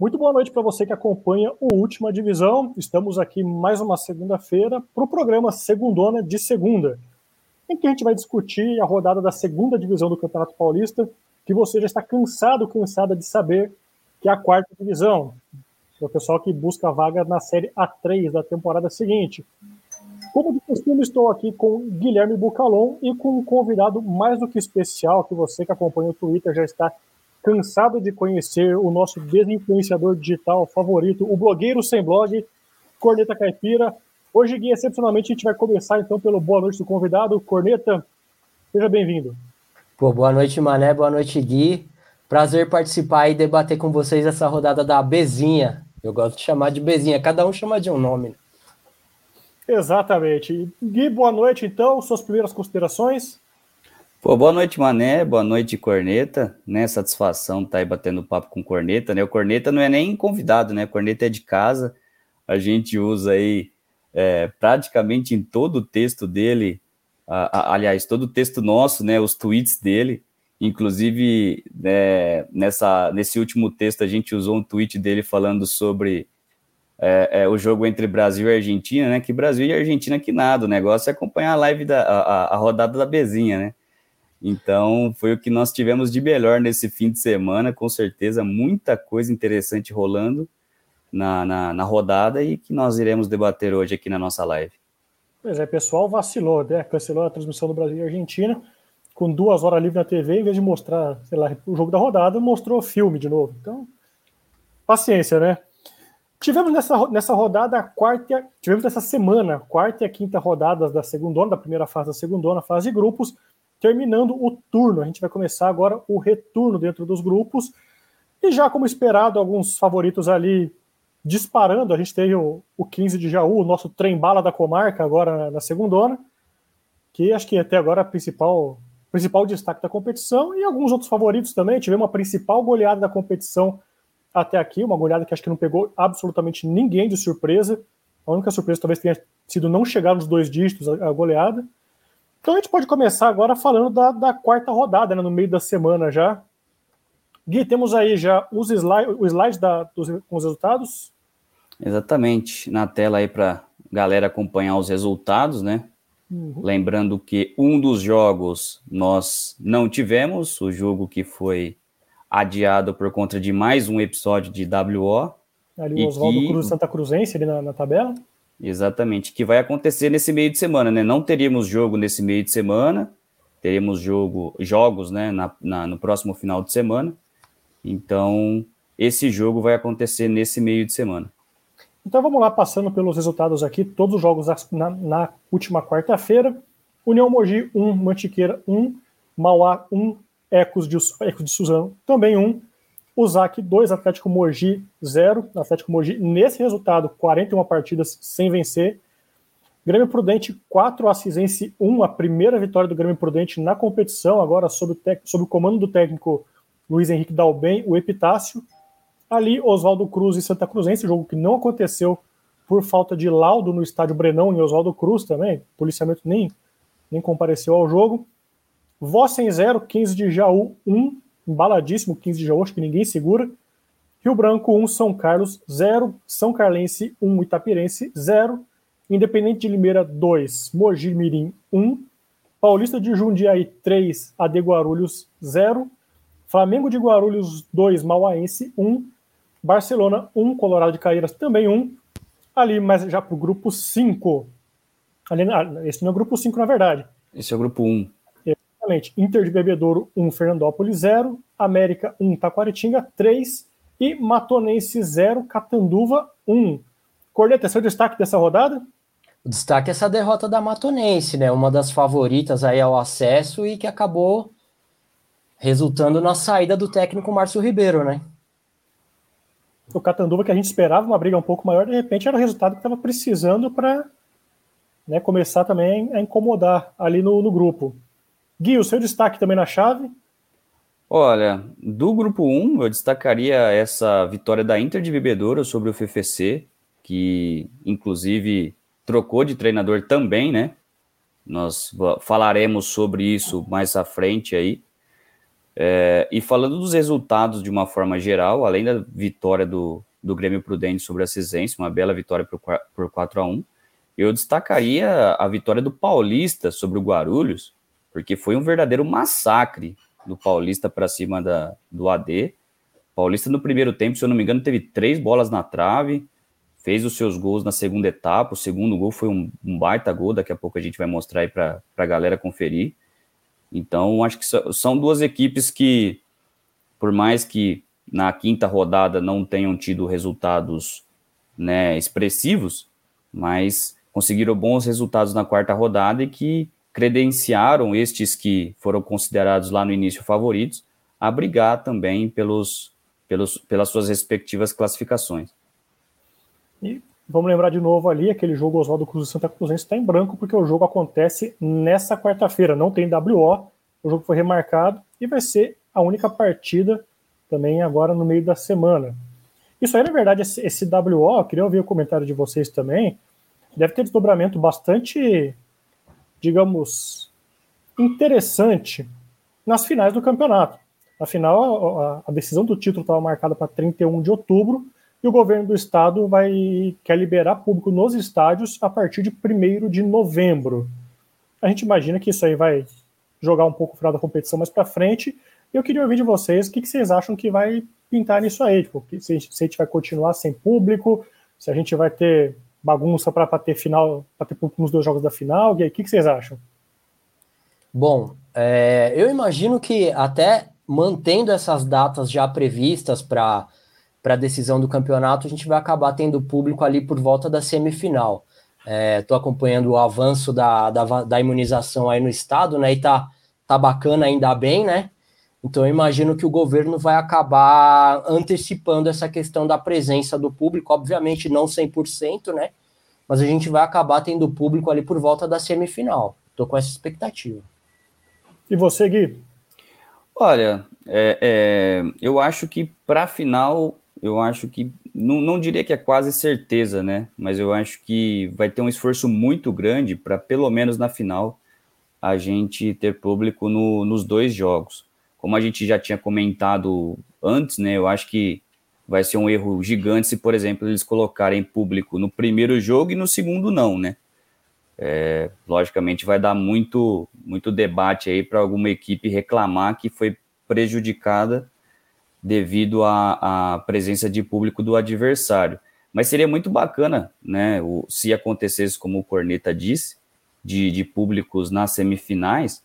Muito boa noite para você que acompanha o Última Divisão. Estamos aqui mais uma segunda-feira para o programa Segundona de Segunda, em que a gente vai discutir a rodada da segunda divisão do Campeonato Paulista, que você já está cansado, cansada de saber que é a quarta divisão. É o pessoal que busca vaga na série A3 da temporada seguinte. Como de costume, estou aqui com Guilherme Bucalon e com um convidado mais do que especial, que você que acompanha o Twitter já está cansado de conhecer o nosso desinfluenciador digital favorito, o blogueiro sem blog, Corneta Caipira. Hoje, Gui, excepcionalmente, a gente vai começar então pelo boa noite do convidado. Corneta, seja bem-vindo. Pô, boa noite, Mané, boa noite, Gui. Prazer participar e debater com vocês essa rodada da Bezinha. Eu gosto de chamar de Bezinha, cada um chama de um nome. Né? Exatamente. Gui, boa noite, então. Suas primeiras considerações? Pô, boa noite, Mané, boa noite, Corneta, né, satisfação tá aí batendo papo com Corneta, né, o Corneta não é nem convidado, né, Corneta é de casa, a gente usa aí é, praticamente em todo o texto dele, a, a, aliás, todo o texto nosso, né, os tweets dele, inclusive, né, nessa, nesse último texto a gente usou um tweet dele falando sobre é, é, o jogo entre Brasil e Argentina, né, que Brasil e Argentina que nada, o negócio é acompanhar a live da, a, a rodada da Bezinha, né, então, foi o que nós tivemos de melhor nesse fim de semana, com certeza, muita coisa interessante rolando na, na, na, rodada e que nós iremos debater hoje aqui na nossa live. Pois é, pessoal vacilou, né? Cancelou a transmissão do Brasil e Argentina, com duas horas livre na TV, em vez de mostrar, sei lá, o jogo da rodada, mostrou filme de novo. Então, paciência, né? Tivemos nessa, nessa rodada a quarta, tivemos nessa semana, quarta e a quinta rodadas da segunda, da primeira fase da segunda, fase de grupos, terminando o turno. A gente vai começar agora o retorno dentro dos grupos. E já como esperado, alguns favoritos ali disparando. A gente teve o, o 15 de Jaú, o nosso trem-bala da comarca, agora na, na segundona, que acho que até agora é a principal, principal destaque da competição. E alguns outros favoritos também. Tivemos uma principal goleada da competição até aqui, uma goleada que acho que não pegou absolutamente ninguém de surpresa. A única surpresa talvez tenha sido não chegar nos dois dígitos a, a goleada. Então a gente pode começar agora falando da, da quarta rodada, né, no meio da semana já. Gui, temos aí já os slide, o slide da, dos, com os resultados? Exatamente, na tela aí para galera acompanhar os resultados, né? Uhum. Lembrando que um dos jogos nós não tivemos, o jogo que foi adiado por conta de mais um episódio de WO. Ali o Oswaldo que... Cruz Santa Cruzense ali na, na tabela. Exatamente, que vai acontecer nesse meio de semana, né? Não teríamos jogo nesse meio de semana, teremos jogo, jogos, né, na, na, no próximo final de semana. Então, esse jogo vai acontecer nesse meio de semana. Então vamos lá, passando pelos resultados aqui, todos os jogos na, na última quarta-feira. União Mogi 1, Mantiqueira 1, Mauá 1, Ecos de, Ecos de Suzano também 1, o ZAC 2, Atlético Mogi 0. Atlético Mogi, nesse resultado, 41 partidas sem vencer. Grêmio Prudente 4, Assisense 1, a primeira vitória do Grêmio Prudente na competição, agora sob o, tec... sob o comando do técnico Luiz Henrique Dalben, o Epitácio. Ali, Oswaldo Cruz e Santa Cruzense, jogo que não aconteceu por falta de laudo no estádio Brenão, em Oswaldo Cruz também. O policiamento nem, nem compareceu ao jogo. Vossen 0, 15 de Jaú 1, embaladíssimo, 15 de agosto, que ninguém segura. Rio Branco 1, São Carlos 0, São Carlense 1, Itapirense 0, Independente de Limeira 2, Mogi Mirim 1, Paulista de Jundiaí 3, AD Guarulhos 0, Flamengo de Guarulhos 2, Mauaense 1, Barcelona 1, Colorado de Caeiras também 1, ali mas já para o grupo 5. Ali, esse não é o grupo 5 na verdade. Esse é o grupo 1. Exatamente. Inter de Bebedouro 1, Fernandópolis 0, América 1, Taquaritinga 3 e Matonense 0, Catanduva 1. Corneta, seu destaque dessa rodada? O destaque é essa derrota da Matonense, né? Uma das favoritas aí ao acesso e que acabou resultando na saída do técnico Márcio Ribeiro, né? O Catanduva que a gente esperava uma briga um pouco maior, de repente era o resultado que estava precisando para né, começar também a incomodar ali no, no grupo. Gui, o seu destaque também na chave? Olha, do grupo 1, eu destacaria essa vitória da Inter de Bebedouro sobre o FFC, que inclusive trocou de treinador também, né? Nós falaremos sobre isso mais à frente aí. É, e falando dos resultados de uma forma geral, além da vitória do, do Grêmio Prudente sobre a Cisense, uma bela vitória por, por 4 a 1 eu destacaria a vitória do Paulista sobre o Guarulhos, porque foi um verdadeiro massacre do Paulista para cima da, do AD. Paulista no primeiro tempo, se eu não me engano, teve três bolas na trave, fez os seus gols na segunda etapa. O segundo gol foi um, um baita gol, daqui a pouco a gente vai mostrar aí para a galera conferir. Então, acho que são duas equipes que, por mais que na quinta rodada não tenham tido resultados né, expressivos, mas conseguiram bons resultados na quarta rodada e que credenciaram estes que foram considerados lá no início favoritos a brigar também pelos, pelos, pelas suas respectivas classificações. E vamos lembrar de novo ali, aquele jogo Oswaldo Cruz e Santa Cruzense está em branco, porque o jogo acontece nessa quarta-feira, não tem WO, o jogo foi remarcado e vai ser a única partida também agora no meio da semana. Isso aí, na verdade, esse, esse WO, queria ouvir o comentário de vocês também, deve ter desdobramento bastante, digamos, interessante nas finais do campeonato. Afinal, a, a decisão do título estava marcada para 31 de outubro e o governo do estado vai quer liberar público nos estádios a partir de 1 de novembro. A gente imagina que isso aí vai jogar um pouco final da competição mais para frente. Eu queria ouvir de vocês o que, que vocês acham que vai pintar nisso aí. Tipo, se, se a gente vai continuar sem público, se a gente vai ter bagunça para ter final, para ter público nos dois jogos da final. E aí, o que, que vocês acham? Bom, é, eu imagino que até mantendo essas datas já previstas para a decisão do campeonato, a gente vai acabar tendo público ali por volta da semifinal. Estou é, acompanhando o avanço da, da, da, imunização aí no estado, né? E tá, tá bacana ainda bem, né? Então eu imagino que o governo vai acabar antecipando essa questão da presença do público, obviamente não 100%, né? Mas a gente vai acabar tendo público ali por volta da semifinal. Estou com essa expectativa. E você, Gui? Olha, é, é, eu acho que para a final, eu acho que não, não diria que é quase certeza, né? Mas eu acho que vai ter um esforço muito grande para, pelo menos na final, a gente ter público no, nos dois jogos. Como a gente já tinha comentado antes, né? Eu acho que vai ser um erro gigante se, por exemplo, eles colocarem público no primeiro jogo e no segundo não, né? É, logicamente vai dar muito, muito debate aí para alguma equipe reclamar que foi prejudicada devido à, à, presença de público do adversário. Mas seria muito bacana, né, o, se acontecesse como o Corneta disse, de, de públicos nas semifinais,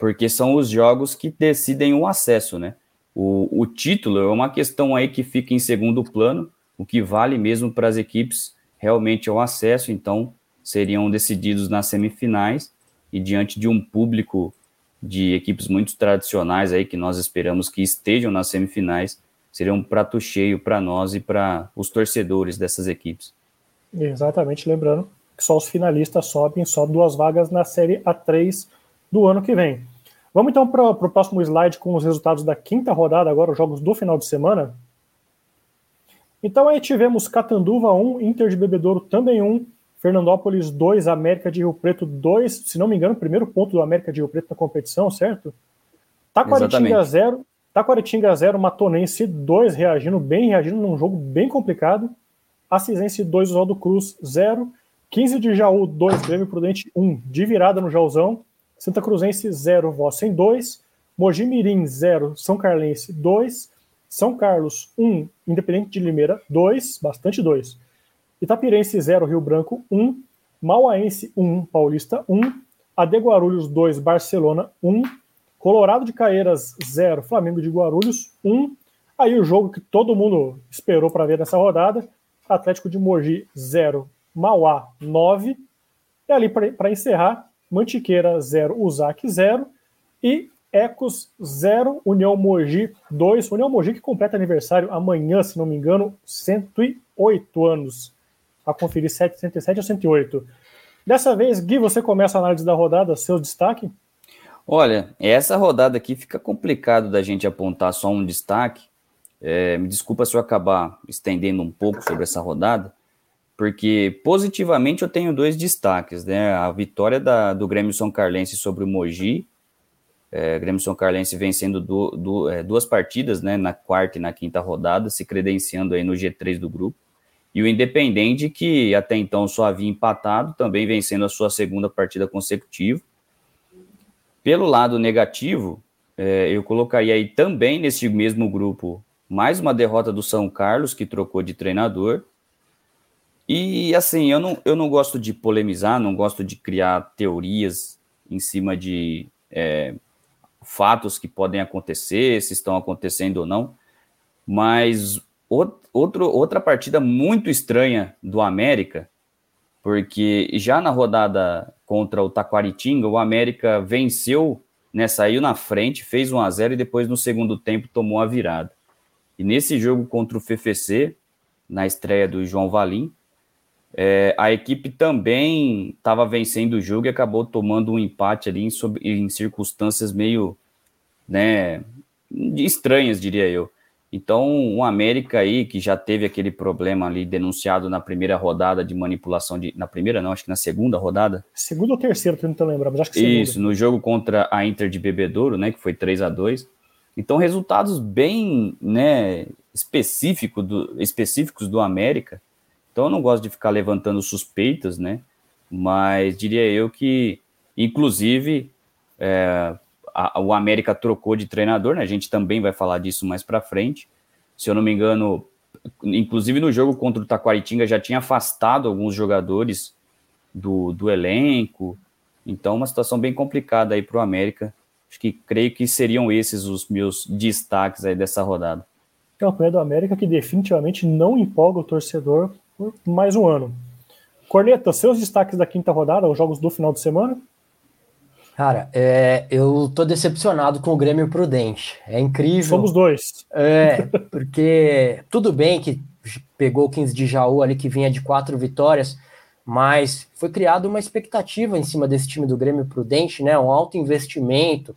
porque são os jogos que decidem o acesso, né? O, o título é uma questão aí que fica em segundo plano, o que vale mesmo para as equipes realmente é o acesso, então seriam decididos nas semifinais e diante de um público de equipes muito tradicionais aí que nós esperamos que estejam nas semifinais, seria um prato cheio para nós e para os torcedores dessas equipes. Exatamente, lembrando que só os finalistas sobem, só duas vagas na série A3 do ano que vem. Vamos então para o próximo slide com os resultados da quinta rodada, agora os jogos do final de semana. Então aí tivemos Catanduva 1, Inter de Bebedouro também 1, Fernandópolis 2, América de Rio Preto 2, se não me engano, primeiro ponto do América de Rio Preto na competição, certo? Taquaritinga 0, Taquaritinga 0, Matonense 2, reagindo bem, reagindo num jogo bem complicado. Assisense 2, Oswaldo Cruz 0, 15 de Jaú 2, Grêmio Prudente 1, de virada no Jauzão. Santa Cruzense 0, Vossen 2, Mogi Mirim 0, São Carlense 2, São Carlos 1, Independente de Limeira 2, bastante 2, Itapirense 0, Rio Branco 1, Mauaense 1, Paulista 1, AD Guarulhos 2, Barcelona 1, Colorado de Caeiras 0, Flamengo de Guarulhos 1, aí o jogo que todo mundo esperou para ver nessa rodada, Atlético de Mogi 0, Mauá 9, e ali para encerrar, Mantiqueira 0, Usac 0 e Ecos 0, União Mogi 2. União Mogi que completa aniversário amanhã, se não me engano, 108 anos. A conferir 107 ou 108. Dessa vez, Gui, você começa a análise da rodada, seu destaque? Olha, essa rodada aqui fica complicado da gente apontar só um destaque. É, me desculpa se eu acabar estendendo um pouco sobre essa rodada, porque positivamente eu tenho dois destaques, né? A vitória da, do Grêmio São Carlense sobre o Mogi É, Grêmio São Carlense vencendo du, du, é, duas partidas, né, na quarta e na quinta rodada, se credenciando aí no G3 do grupo. E o Independente, que até então só havia empatado, também vencendo a sua segunda partida consecutiva. Pelo lado negativo, é, eu colocaria aí também nesse mesmo grupo mais uma derrota do São Carlos, que trocou de treinador. E assim, eu não, eu não gosto de polemizar, não gosto de criar teorias em cima de é, fatos que podem acontecer, se estão acontecendo ou não, mas outro, outra partida muito estranha do América, porque já na rodada contra o Taquaritinga, o América venceu, né, saiu na frente, fez 1 a 0 e depois no segundo tempo tomou a virada. E nesse jogo contra o FFC, na estreia do João Valim, é, a equipe também estava vencendo o jogo e acabou tomando um empate ali em, em circunstâncias meio né, estranhas, diria eu. Então, o América aí, que já teve aquele problema ali denunciado na primeira rodada de manipulação de. Na primeira, não, acho que na segunda rodada. Segunda ou terceira, que eu não tô lembrando, mas acho que segunda. Isso, no jogo contra a Inter de Bebedouro, né, que foi 3 a 2 Então, resultados bem né, específico do, específicos do América. Então, eu não gosto de ficar levantando suspeitas, né? Mas diria eu que, inclusive, é, a, o América trocou de treinador, né? A gente também vai falar disso mais para frente. Se eu não me engano, inclusive no jogo contra o Taquaritinga já tinha afastado alguns jogadores do, do elenco. Então, uma situação bem complicada aí para o América. Acho que creio que seriam esses os meus destaques aí dessa rodada. Campanha do América que definitivamente não empolga o torcedor mais um ano. Corneta, seus destaques da quinta rodada, os jogos do final de semana? Cara, é, eu tô decepcionado com o Grêmio Prudente. É incrível. Somos dois. É, porque tudo bem que pegou o 15 de Jaú ali, que vinha de quatro vitórias, mas foi criada uma expectativa em cima desse time do Grêmio Prudente, né? Um alto investimento.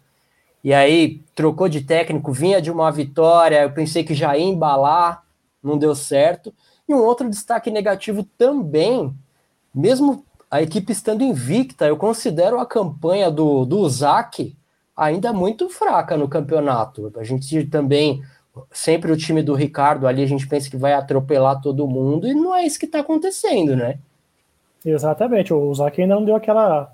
E aí trocou de técnico, vinha de uma vitória, eu pensei que já ia embalar, não deu certo. E um outro destaque negativo também, mesmo a equipe estando invicta, eu considero a campanha do, do Uzak ainda muito fraca no campeonato. A gente também, sempre o time do Ricardo ali, a gente pensa que vai atropelar todo mundo, e não é isso que está acontecendo, né? Exatamente, o Uzak ainda não deu aquela.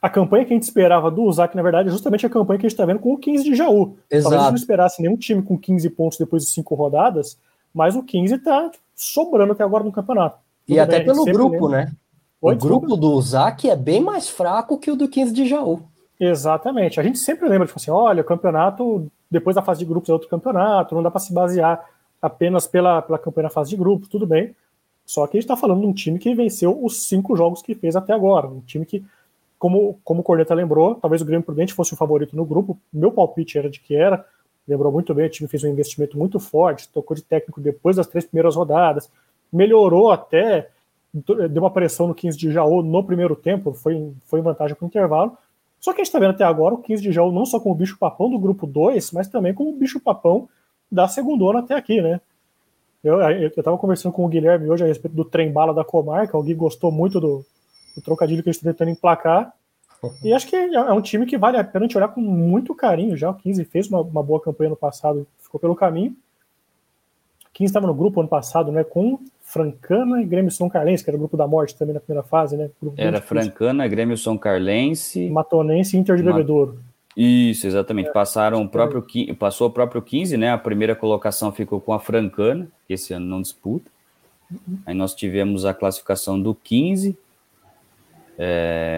A, campanha que a gente esperava do Uzak, na verdade, é justamente a campanha que a gente está vendo com o 15 de Jaú. Exato. Talvez a gente não esperasse nenhum time com 15 pontos depois de cinco rodadas, mas o 15 está sobrando até agora no campeonato. Tudo e até pelo grupo, lembra. né? Oi, o grupo do Uzak é bem mais fraco que o do 15 de Jaú. Exatamente. A gente sempre lembra, tipo assim, olha, o campeonato, depois da fase de grupos é outro campeonato, não dá para se basear apenas pela, pela campanha na fase de grupos, tudo bem. Só que a gente está falando de um time que venceu os cinco jogos que fez até agora. Um time que, como, como o Corneta lembrou, talvez o Grêmio Prudente fosse o favorito no grupo. Meu palpite era de que era. Lembrou muito bem, o time fez um investimento muito forte, tocou de técnico depois das três primeiras rodadas, melhorou até deu uma pressão no 15 de Jaú no primeiro tempo, foi, foi em vantagem para o intervalo. Só que a gente está vendo até agora o 15 de Jaú não só como bicho papão do grupo 2, mas também como bicho papão da segunda até aqui, né? Eu estava conversando com o Guilherme hoje a respeito do trem bala da comarca, o Gui gostou muito do, do trocadilho que gente está tentando emplacar. E acho que é um time que vale a pena a gente olhar com muito carinho já. O 15 fez uma, uma boa campanha no passado, ficou pelo caminho. O 15 estava no grupo ano passado, né? Com Francana e Grêmio São Carlense, que era o grupo da morte também na primeira fase, né? era Francana, Grêmio São Carlense. Matonense e Inter de Bebedouro. Isso, exatamente. É, Passaram o próprio, passou o próprio 15, né? A primeira colocação ficou com a Francana, que esse ano não disputa. Uhum. Aí nós tivemos a classificação do 15, é,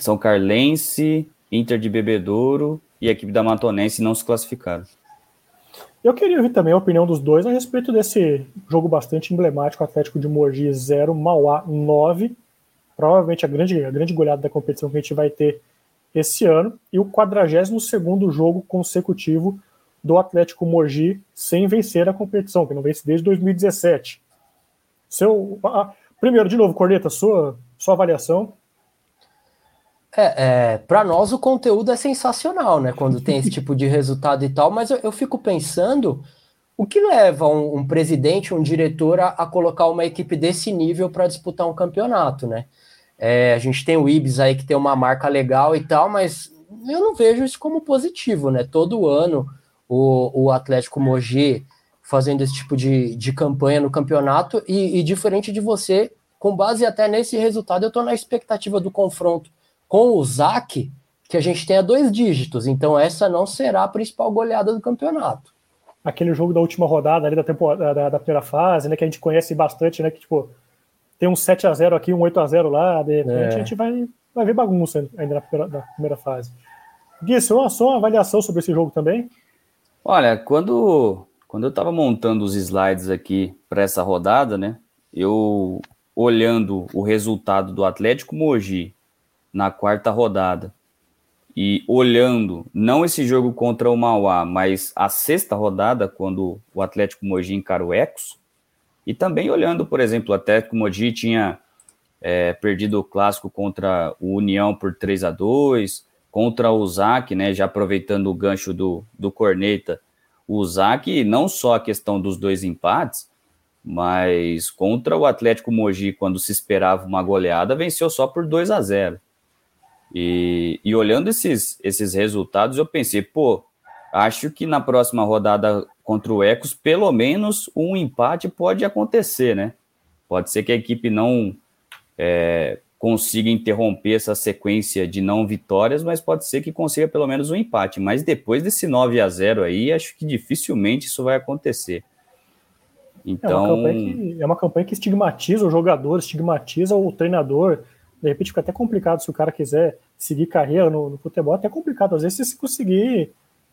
São Carlense, Inter de Bebedouro e a equipe da Matonense não se classificaram. Eu queria ouvir também a opinião dos dois a respeito desse jogo bastante emblemático, Atlético de Mogi 0, Mauá 9. Provavelmente a grande, a grande goleada da competição que a gente vai ter esse ano. E o 42 jogo consecutivo do Atlético Mogi sem vencer a competição, que não vence desde 2017. Seu, primeiro, de novo, Corneta, sua, sua avaliação é, é para nós o conteúdo é sensacional, né? Quando tem esse tipo de resultado e tal, mas eu, eu fico pensando o que leva um, um presidente, um diretor a, a, colocar uma equipe desse nível para disputar um campeonato, né? É, a gente tem o Ibis aí que tem uma marca legal e tal, mas eu não vejo isso como positivo, né? Todo ano o, o Atlético Mogi fazendo esse tipo de, de campanha no campeonato e, e diferente de você, com base até nesse resultado, eu estou na expectativa do confronto com o ZAC, que a gente tenha dois dígitos. Então, essa não será a principal goleada do campeonato. Aquele jogo da última rodada ali da, temporada, da, da primeira fase, né? Que a gente conhece bastante, né? Que tipo, tem um 7 a 0 aqui, um 8 a 0 lá, de repente é. a gente vai, vai ver bagunça ainda na primeira, na primeira fase. Gui, só, só uma avaliação sobre esse jogo também? Olha, quando, quando eu estava montando os slides aqui para essa rodada, né? Eu olhando o resultado do Atlético Mogi na quarta rodada. E olhando não esse jogo contra o Mauá, mas a sexta rodada, quando o Atlético Mogi encara o Ecos, e também olhando, por exemplo, o Atlético Mogi tinha é, perdido o clássico contra o União por 3 a 2 contra o ZAC, né, já aproveitando o gancho do, do Corneta, o ZAC, não só a questão dos dois empates, mas contra o Atlético Mogi, quando se esperava uma goleada, venceu só por 2 a 0 e, e olhando esses, esses resultados, eu pensei, pô, acho que na próxima rodada contra o Ecos, pelo menos um empate pode acontecer, né? Pode ser que a equipe não é, consiga interromper essa sequência de não vitórias, mas pode ser que consiga pelo menos um empate. Mas depois desse 9 a 0 aí, acho que dificilmente isso vai acontecer. Então... É uma campanha que, é uma campanha que estigmatiza o jogador, estigmatiza o treinador, de repente fica até complicado se o cara quiser seguir carreira no, no futebol, é até complicado. Às vezes se conseguir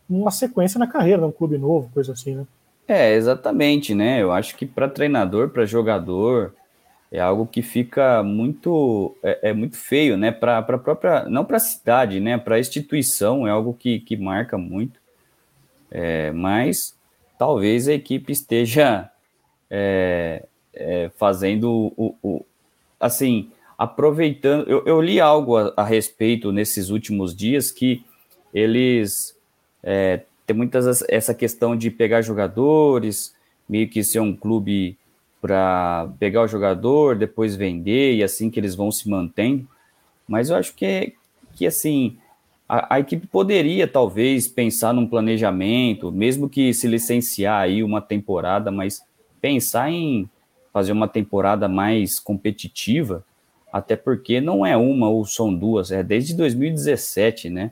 uma sequência na carreira, num clube novo, coisa assim, né? É, exatamente, né? Eu acho que para treinador, para jogador, é algo que fica muito é, é muito feio, né? Para a própria, não para a cidade, né? Para a instituição é algo que, que marca muito. É, mas talvez a equipe esteja é, é, fazendo o, o, assim aproveitando. Eu, eu li algo a, a, respeito nesses últimos dias que eles é, tem muitas essa questão de pegar jogadores, meio que ser um clube para pegar o jogador, depois vender e assim que eles vão se mantendo. Mas eu acho que, que assim, a, a, equipe poderia talvez pensar num planejamento, mesmo que se licenciar aí uma temporada, mas pensar em fazer uma temporada mais competitiva até porque não é uma ou são duas, é desde 2017, né?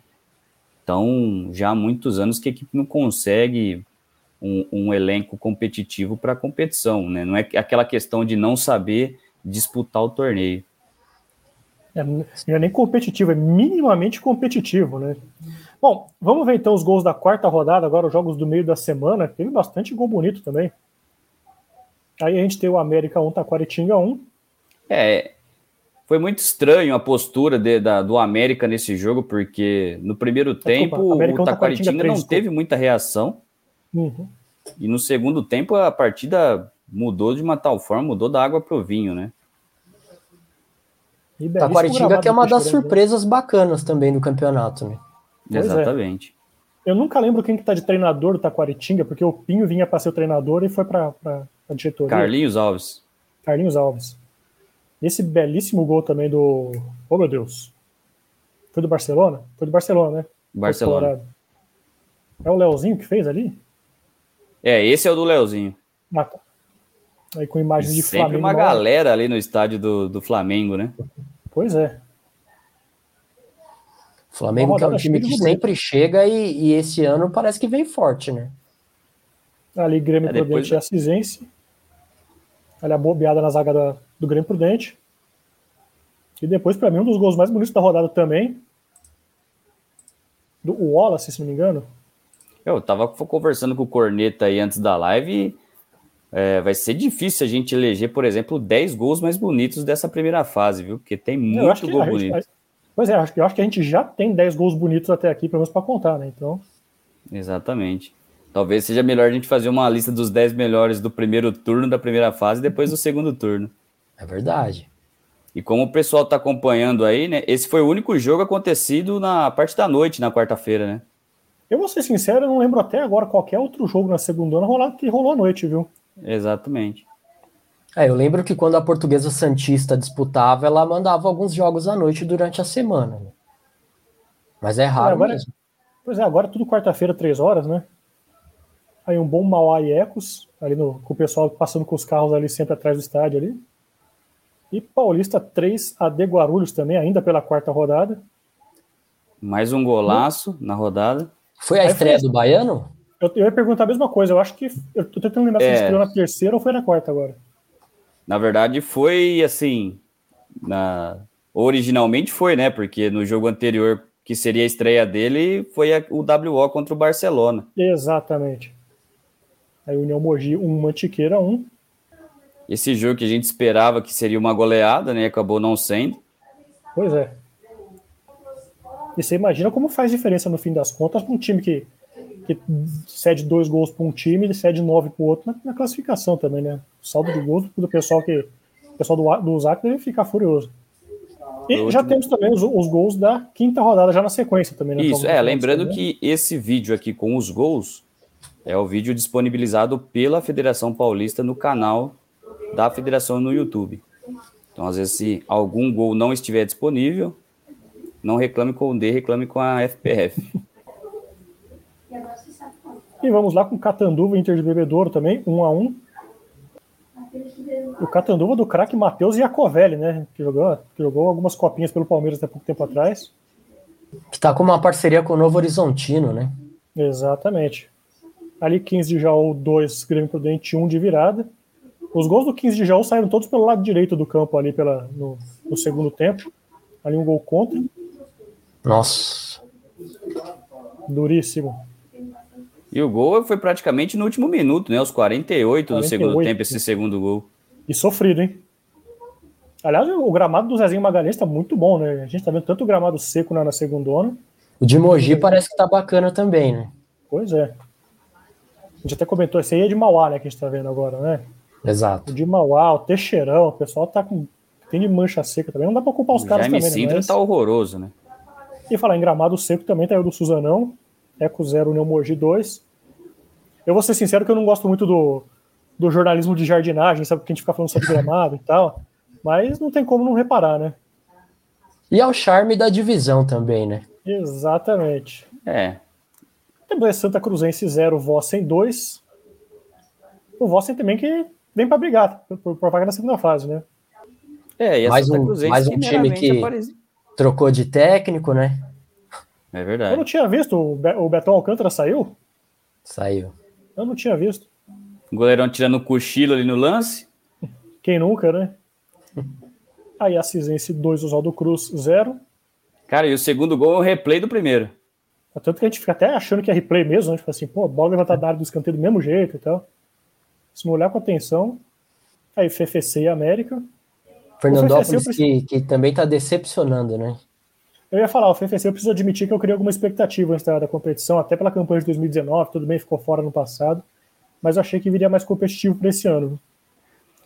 Então, já há muitos anos que a equipe não consegue um, um elenco competitivo para a competição, né? Não é aquela questão de não saber disputar o torneio. É, não é nem competitivo, é minimamente competitivo, né? Bom, vamos ver então os gols da quarta rodada, agora os jogos do meio da semana. Teve bastante gol bonito também. Aí a gente tem o América 1, Taquaritinga 1. É, foi muito estranho a postura de, da, do América nesse jogo, porque no primeiro tempo o Taquaritinga não teve muita reação. Uhum. E no segundo tempo a partida mudou de uma tal forma, mudou da água para o vinho, né? Taquaritinga que é uma das surpresas bacanas também do campeonato, né? Pois é. Exatamente. É. Eu nunca lembro quem que tá de treinador do Taquaritinga, porque o Pinho vinha para ser o treinador e foi para a diretoria. Carlinhos Alves. Carlinhos Alves. Esse belíssimo gol também do. Oh, meu Deus. Foi do Barcelona? Foi do Barcelona, né? Barcelona. É o Leozinho que fez ali? É, esse é o do Leozinho. Ah, tá. Aí com imagens de Sempre Flamengo. uma galera ali no estádio do, do Flamengo, né? Pois é. O Flamengo que é um time que sempre chega e, e, esse ano parece que vem forte, né? Ali Grêmio é, Prudente e Assisense. Olha a bobeada na zaga da, do Grêmio Prudente. E depois, para mim, um dos gols mais bonitos da rodada também. Do Wallace, se não me engano. Eu tava conversando com o Corneta aí antes da live. É, vai ser difícil a gente eleger, por exemplo, 10 gols mais bonitos dessa primeira fase, viu? Porque tem muito gol bonito. Gente, pois é, eu acho que a gente já tem 10 gols bonitos até aqui, pelo menos para contar, né? Então. Exatamente. Talvez seja melhor a gente fazer uma lista dos 10 melhores do primeiro turno da primeira fase e depois do segundo turno. É verdade. E como o pessoal está acompanhando aí, né? Esse foi o único jogo acontecido na parte da noite, na quarta-feira, né? Eu vou ser sincero, eu não lembro até agora qualquer outro jogo na segunda rolar que rolou à noite, viu? Exatamente. É, eu lembro que quando a Portuguesa Santista disputava, ela mandava alguns jogos à noite durante a semana. Né? Mas é raro É, agora- mesmo. Pois é, agora é tudo quarta-feira, três horas, né? Aí um bom Mauá e Ecos, ali no, com o pessoal passando com os carros ali sempre atrás do estádio ali. E Paulista 3, AD Guarulhos também, ainda pela quarta rodada. Mais um golaço na rodada. Foi a estreia foi- do Baiano? Eu, eu ia perguntar a mesma coisa, eu acho que. Eu tô tentando lembrar se É. ele estreou na terceira ou foi na quarta agora. Na verdade, foi assim. Na... Originalmente foi, né? Porque no jogo anterior, que seria a estreia dele, foi a- o WO contra o Barcelona. Exatamente. Aí União Mogi 1, Mantiqueira 1. Esse jogo que a gente esperava que seria uma goleada, né? Acabou não sendo. Pois é. E você imagina como faz diferença no fim das contas para um time que, que cede dois gols para um time e cede nove para o outro na, na classificação também, né? O saldo de gols do pessoal que o pessoal do, do ZAC deve ficar furioso. E já temos também os, os gols da quinta rodada já na sequência também, né? Isso, é, lembrando que esse vídeo aqui com os gols é o vídeo disponibilizado pela Federação Paulista no canal da Federação no YouTube. Então, às vezes, se algum gol não estiver disponível, não reclame com o D, reclame com a FPF. E vamos lá com Catanduva Inter de Bebedouro também, um a um. O Catanduva do craque Matheus Iacovelli, né? Que jogou, que jogou algumas copinhas pelo Palmeiras até pouco tempo atrás. Que tá com uma parceria com o Novo Horizontino, né? Exatamente. Ali 15 de Jaú, 2 Grêmio Prudente, 1 de virada. Os gols do 15 de Jaú saíram todos pelo lado direito do campo ali pela, no, no segundo tempo. Ali um gol contra, Nossa. duríssimo. E o gol foi praticamente no último minuto, né? Os 48, do 48. segundo tempo, esse segundo gol. E sofrido, hein? Aliás, o gramado do Zezinho Magalhães tá muito bom, né? A gente tá vendo tanto gramado seco na, na segundona. O de Mogi parece que tá bacana também, né? Pois é. A gente até comentou, esse aí é de Mauá, né? Que a gente tá vendo agora, né? Exato. O de Mauá, o Teixeirão, o pessoal tá com. Tem de mancha seca também. Não dá pra culpar os O caras Jaime também, né? Sintra Mas- tá horroroso, né? E falar em gramado seco também tá aí o do Suzanão, Eco 0, União Mogi 2. Eu vou ser sincero que eu não gosto muito do, do jornalismo de jardinagem, sabe? Que a gente fica falando sobre gramado e tal. Mas não tem como não reparar, né? E ao charme da divisão também, né? Exatamente. É. Temos aí Santa Cruzense 0, Vossen 2. O Vossen também que vem para brigar por, vaga na segunda fase, né? É, e a Mais um- mais um time que- aparece- Trocou de técnico, né? É Eu verdade. não tinha visto, o, Be o Betão Alcântara saiu? Saiu. Eu não tinha visto. O goleirão tirando o cochilo ali no lance. Quem nunca, né? Aí a Cisense 2, Oswaldo Cruz 0. Cara, e o segundo gol é o replay do primeiro. Tanto que a gente fica até achando que é replay mesmo, né? Tipo assim, pô, bola levantada da área do escanteio do mesmo jeito e tal. Se não olhar com atenção. Aí FFC e América. Fernandópolis eu que, que também tá decepcionando, né? Eu ia falar, o FFC eu preciso admitir que eu criei alguma expectativa antes da, da competição, até pela campanha de 2019, tudo bem, ficou fora no passado, mas eu achei que viria mais competitivo para esse ano.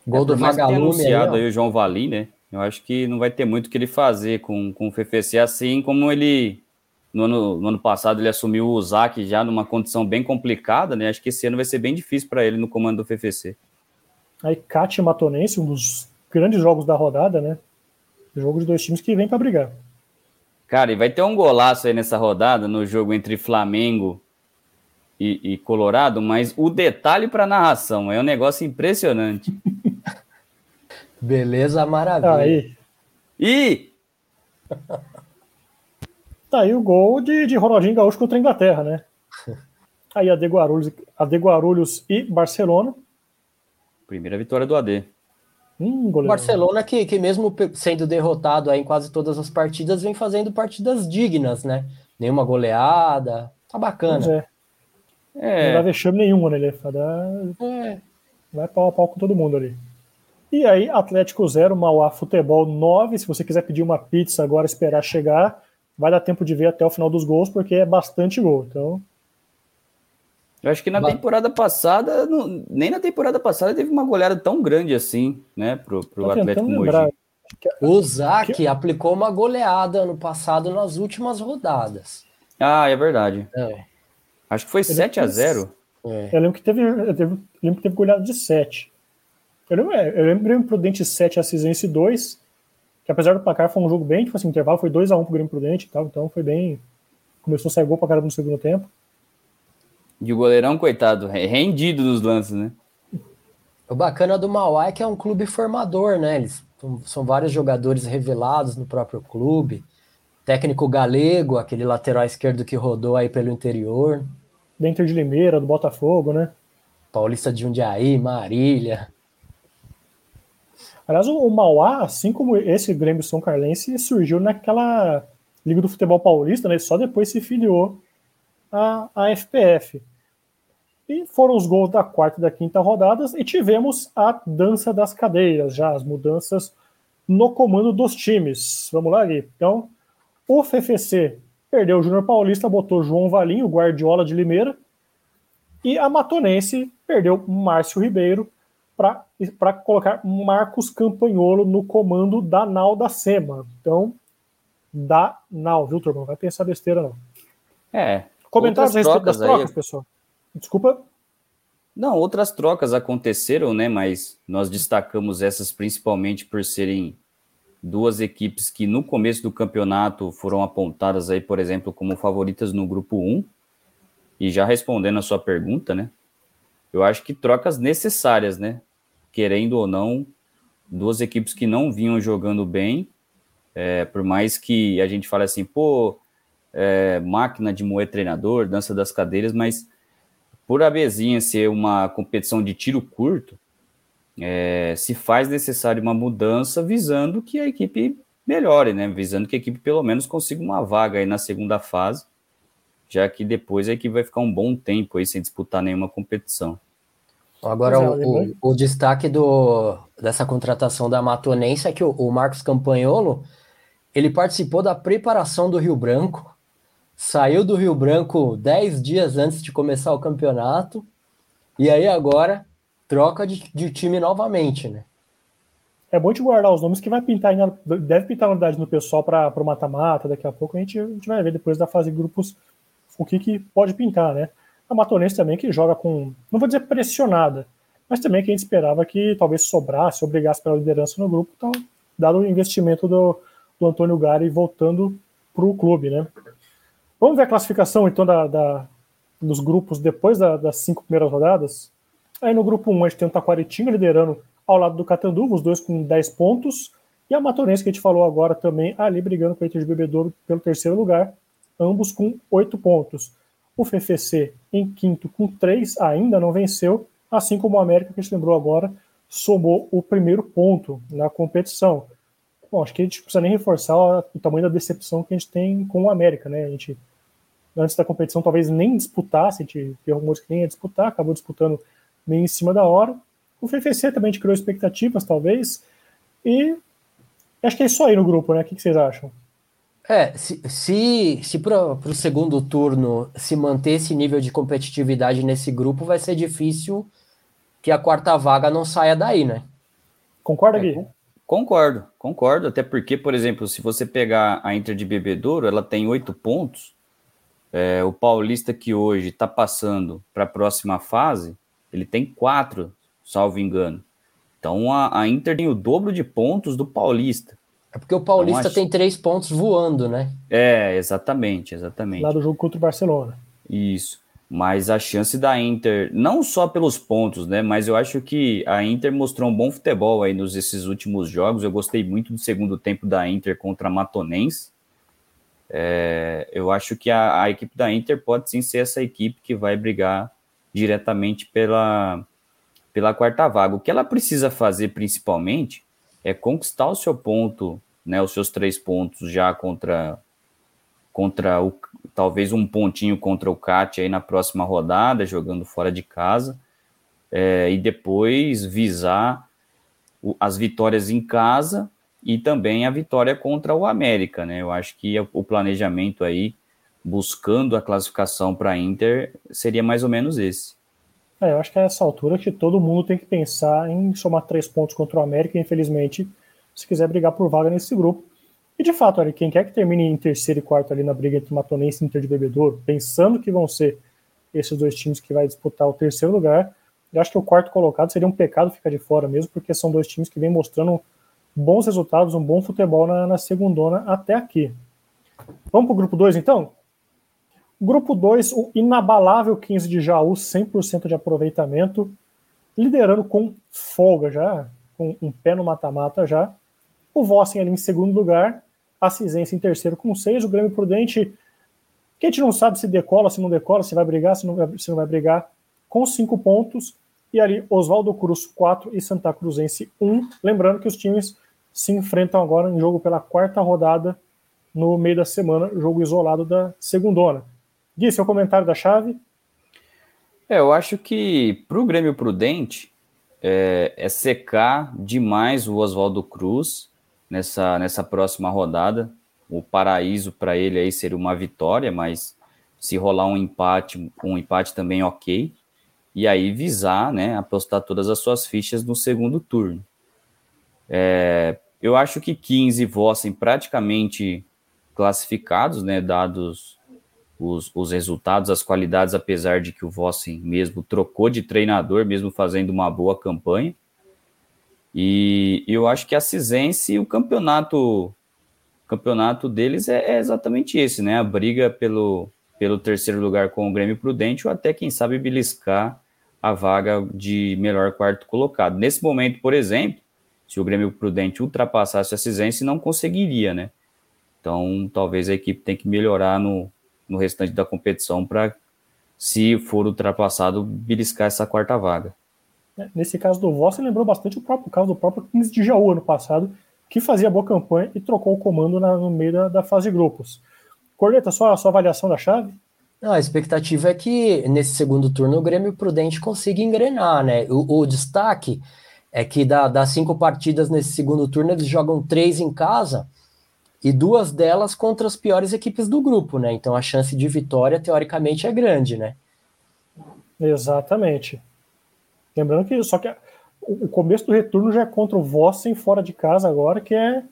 Gol É, do Vagalume aí, anunciado ó. aí o João Valim, né? Eu acho que não vai ter muito o que ele fazer com, com o FFC, assim como ele, no ano, no ano passado, ele assumiu o ZAC já numa condição bem complicada, né? Acho que esse ano vai ser bem difícil para ele no comando do FFC. Aí Cate Matonense, um dos grandes jogos da rodada, né? Jogo de dois times que vem para brigar. Cara, e vai ter um golaço aí nessa rodada, no jogo entre Flamengo e, e Colorado, mas o detalhe para narração é um negócio impressionante. Beleza, maravilha. Aí, E tá aí o gol de, de Ronaldinho Gaúcho contra a Inglaterra, né? Aí a de Guarulhos, a de Guarulhos e Barcelona. primeira vitória do AD. Hum. Barcelona que, que mesmo sendo derrotado aí em quase todas as partidas, vem fazendo partidas dignas, né? Nenhuma goleada. Tá Pois bacana. é. Não dá É, vexame nenhuma, né? Ele vai, dar- É. vai pau a pau com todo mundo ali. E aí, Atlético 0, Mauá Futebol 9. Se você quiser pedir uma pizza agora, esperar chegar, vai dar tempo de ver até o final dos gols, porque é bastante gol. Então, eu acho que na temporada passada, não- nem na temporada passada teve uma goleada tão grande assim, né, pro, pro Atlético Mogi. O Zac aplicou uma goleada ano passado nas últimas rodadas. Ah, é verdade. É. Acho que foi 7 a 0 É. Eu lembro que teve, eu teve- lembro que teve goleada de 7. Eu lembro, é, eu lembro Prudente 7, Assisense 2, que apesar do placar foi um jogo bem, tipo assim, o intervalo foi 2x1 pro Grêmio Prudente e tal, então foi bem, começou a sair gol pra caramba no segundo tempo. E o goleirão, coitado, rendido nos lances, né? O bacana do Mauá é que é um clube formador, né? Eles são vários jogadores revelados no próprio clube. Técnico galego, aquele lateral esquerdo que rodou aí pelo interior. Dentro de Limeira, do Botafogo, né? Paulista de Jundiaí, Marília. Aliás, o Mauá, assim como esse Grêmio São Carlense, surgiu naquela Liga do Futebol Paulista, né? Só depois se filiou à, à FPF. E foram os gols da quarta e da quinta rodadas e tivemos a dança das cadeiras, já as mudanças no comando dos times. Vamos lá, Gui. Então, o FFC perdeu o Júnior Paulista, botou João Valim, o Guardiola de Limeira, e a Matonense perdeu Márcio Ribeiro para colocar Marcos Campanholo no comando da Nau da SEMA. Então, da Nau, viu, turma? Não vai pensar besteira, não. É. Comentários a respeito das trocas, aí... pessoal? Desculpa. Não, outras trocas aconteceram, né? Mas nós destacamos essas principalmente por serem duas equipes que no começo do campeonato foram apontadas aí, por exemplo, como favoritas no grupo 1. E já respondendo a sua pergunta, né? Eu acho que trocas necessárias, né? Querendo ou não, duas equipes que não vinham jogando bem, é, por mais que a gente fale assim, pô, é, máquina de moer treinador, dança das cadeiras, mas por a Bezinha ser uma competição de tiro curto, é, se faz necessário uma mudança visando que a equipe melhore, né? Visando que a equipe pelo menos consiga uma vaga aí na segunda fase, já que depois a equipe vai ficar um bom tempo aí sem disputar nenhuma competição. Agora, é, o, o, o, destaque do, dessa contratação da Matonense é que o, o Marcos Campanholo ele participou da preparação do Rio Branco, saiu do Rio Branco dez dias antes de começar o campeonato, e aí agora troca de, de time novamente, né? É bom te guardar os nomes que vai pintar ainda, deve pintar novidade no pessoal para o mata-mata, daqui a pouco a gente, a gente vai ver depois da fase de grupos o que, que pode pintar, né? A Matonense também que joga com, não vou dizer pressionada, mas também que a gente esperava que talvez sobrasse, obrigasse pela liderança no grupo, então, dado o investimento do, do Antônio Gari voltando para o clube, né? Vamos ver a classificação, então, da, da dos grupos depois da, das cinco primeiras rodadas. Aí no grupo 1 a gente tem o Taquaritinho liderando ao lado do Catanduva, os dois com 10 pontos. E a Matorense, que a gente falou agora também, ali brigando com a Inter de Bebedouro pelo terceiro lugar, ambos com 8 pontos. O FFC em quinto com 3, ainda não venceu, assim como o América, que a gente lembrou agora, somou o primeiro ponto na competição. Bom, acho que a gente precisa nem reforçar o tamanho da decepção que a gente tem com o América, né? A gente, antes da competição, talvez nem disputasse, a gente viu rumores que nem ia disputar, acabou disputando meio em cima da hora. O FFC também a gente criou expectativas, talvez, e acho que é isso aí no grupo, né? O que, vocês acham? É, se, se, se para o segundo turno se manter esse nível de competitividade nesse grupo, vai ser difícil que a quarta vaga não saia daí, né? Concorda, Gui? É, Concordo, concordo. Até porque, por exemplo, se você pegar a Inter de Bebedouro, ela tem oito pontos. É, o Paulista que hoje está passando para a próxima fase, ele tem quatro, salvo engano. Então a, a, Inter tem o dobro de pontos do Paulista. É porque o Paulista então, tem três pontos voando, né? É, exatamente, exatamente. Lá do jogo contra o Barcelona. Isso mas a chance da Inter, não só pelos pontos, né, mas eu acho que a Inter mostrou um bom futebol aí nos esses últimos jogos. Eu gostei muito do segundo tempo da Inter contra a Matonense. É, eu acho que a, a, equipe da Inter pode sim ser essa equipe que vai brigar diretamente pela, pela quarta vaga. O que ela precisa fazer principalmente é conquistar o seu ponto, né, os seus três pontos já contra contra o talvez um pontinho contra o CAT aí na próxima rodada, jogando fora de casa, é, e depois visar o, as vitórias em casa e também a vitória contra o América, né? Eu acho que o planejamento aí, buscando a classificação para Inter, seria mais ou menos esse. É, eu acho que é essa altura que todo mundo tem que pensar em somar três pontos contra o América, infelizmente, se quiser brigar por vaga nesse grupo. E de fato, olha, quem quer que termine em terceiro e quarto ali na briga entre Matonense e Inter de Bebedouro, pensando que vão ser esses dois times que vai disputar o terceiro lugar, eu acho que o quarto colocado seria um pecado ficar de fora mesmo, porque são dois times que vêm mostrando bons resultados, um bom futebol na, na segundona até aqui. Vamos para o grupo 2 então? Grupo 2, o inabalável 15 de Jaú, 100% de aproveitamento, liderando com folga já, com um pé no mata-mata já. O Vossen ali em segundo lugar, a Cisense em terceiro com 6, o Grêmio Prudente, que a gente não sabe se decola, se não decola, se vai brigar, se não vai, se não vai brigar, com 5 pontos, e ali Oswaldo Cruz 4 e Santa Cruzense 1. Lembrando que os times se enfrentam agora em jogo pela quarta rodada no meio da semana, jogo isolado da segundona. Gui, seu comentário da chave? É, eu acho que para o Grêmio Prudente é, é, secar demais o Oswaldo Cruz nessa, nessa próxima rodada. O paraíso para ele aí seria uma vitória, mas se rolar um empate, um empate também ok. E aí visar, né, apostar todas as suas fichas no segundo turno. É, eu acho que 15 Vossen praticamente classificados, né, dados os, os resultados, as qualidades, apesar de que o Vossen mesmo trocou de treinador, mesmo fazendo uma boa campanha. E eu acho que a Cisense, o campeonato, campeonato deles é, é, exatamente esse, né? A briga pelo, pelo terceiro lugar com o Grêmio Prudente, ou até, quem sabe, beliscar a vaga de melhor quarto colocado. Nesse momento, por exemplo, se o Grêmio Prudente ultrapassasse a Cisense, não conseguiria, né? Então, talvez a equipe tenha que melhorar no, no restante da competição para, se for ultrapassado, beliscar essa quarta vaga. É, nesse caso do Voss, lembrou bastante o próprio caso do próprio 15 de Jaú ano passado, que fazia boa campanha e trocou o comando na, no meio da, da, fase de grupos. Corneta, só a sua avaliação da chave? Não, a expectativa é que nesse segundo turno o Grêmio Prudente consiga engrenar, né? O, o destaque é que da, das cinco partidas nesse segundo turno eles jogam três em casa e duas delas contra as piores equipes do grupo, né? Então a chance de vitória, teoricamente, é grande, né? Exatamente. Lembrando que só que o começo do retorno já é contra o Vossen fora de casa agora, que é,